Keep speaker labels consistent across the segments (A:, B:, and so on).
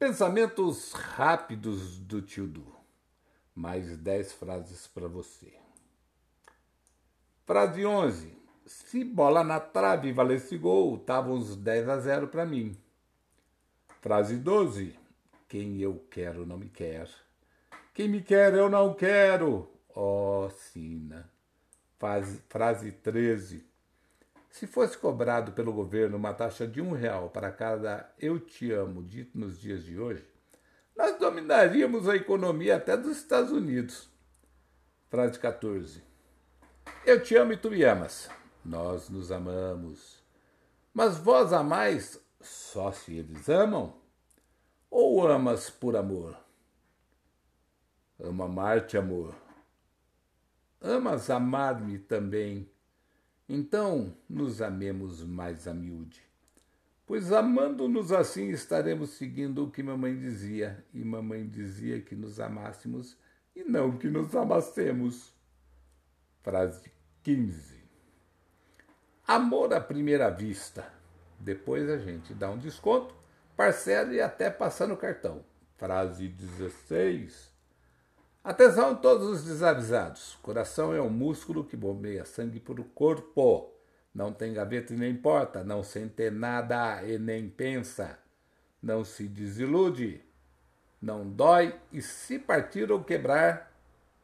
A: Pensamentos rápidos do tio Du. Mais dez frases para você. Frase 11. Se bola na trave valesse gol, tava uns 10 a 0 para mim. Frase 12. Quem eu quero não me quer. Quem me quer eu não quero. Oh, Sina. Frase 13. Se fosse cobrado pelo governo uma taxa de um real para cada eu te amo dito nos dias de hoje, nós dominaríamos a economia até dos Estados Unidos. Frase 14. Eu te amo e tu me amas. Nós nos amamos. Mas vós amais só se eles amam? Ou amas por amor? Ama amar-te, amor. Amas amar-me também. Então nos amemos mais a miúde. Pois amando-nos assim estaremos seguindo o que mamãe dizia, e mamãe dizia que nos amássemos e não que nos amassemos. Frase 15. Amor à primeira vista. Depois a gente dá um desconto, parcela e até passa no cartão. Frase 16. Atenção todos os desavisados. Coração é um músculo que bombeia sangue para o corpo. Não tem gaveta e nem porta, não sente nada e nem pensa. Não se desilude, não dói e se partir ou quebrar,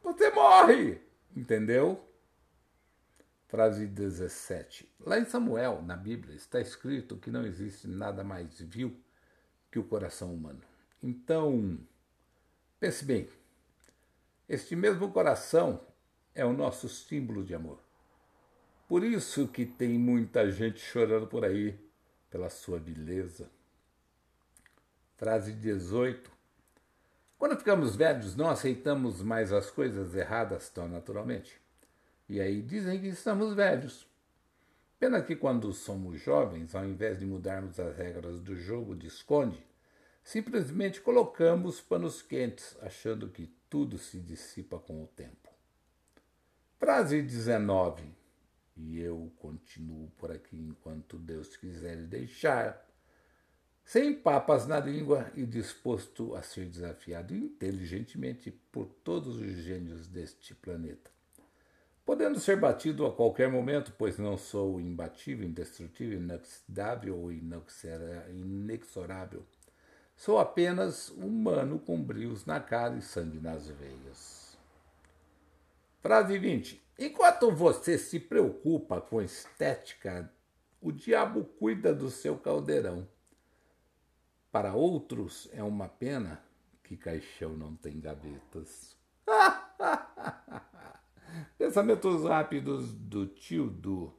A: você morre. Entendeu? Frase 17. Lá em Samuel, na Bíblia, está escrito que não existe nada mais vil que o coração humano. Então, pense bem. Este mesmo coração é o nosso símbolo de amor. Por isso que tem muita gente chorando por aí pela sua beleza. Frase 18. Quando ficamos velhos, não aceitamos mais as coisas erradas tão naturalmente. E aí dizem que estamos velhos. Pena que quando somos jovens, ao invés de mudarmos as regras do jogo de esconde, simplesmente colocamos panos quentes, achando que tudo se dissipa com o tempo. Frase 19. E eu continuo por aqui enquanto Deus quiser deixar, sem papas na língua e disposto a ser desafiado inteligentemente por todos os gênios deste planeta podendo ser batido a qualquer momento, pois não sou imbatível, indestrutível, inoxidável ou inexorável. Sou apenas humano com brios na cara e sangue nas veias. Frase 20. Enquanto você se preocupa com estética, o diabo cuida do seu caldeirão. Para outros é uma pena que caixão não tem gavetas. Pensamentos rápidos do tio Du.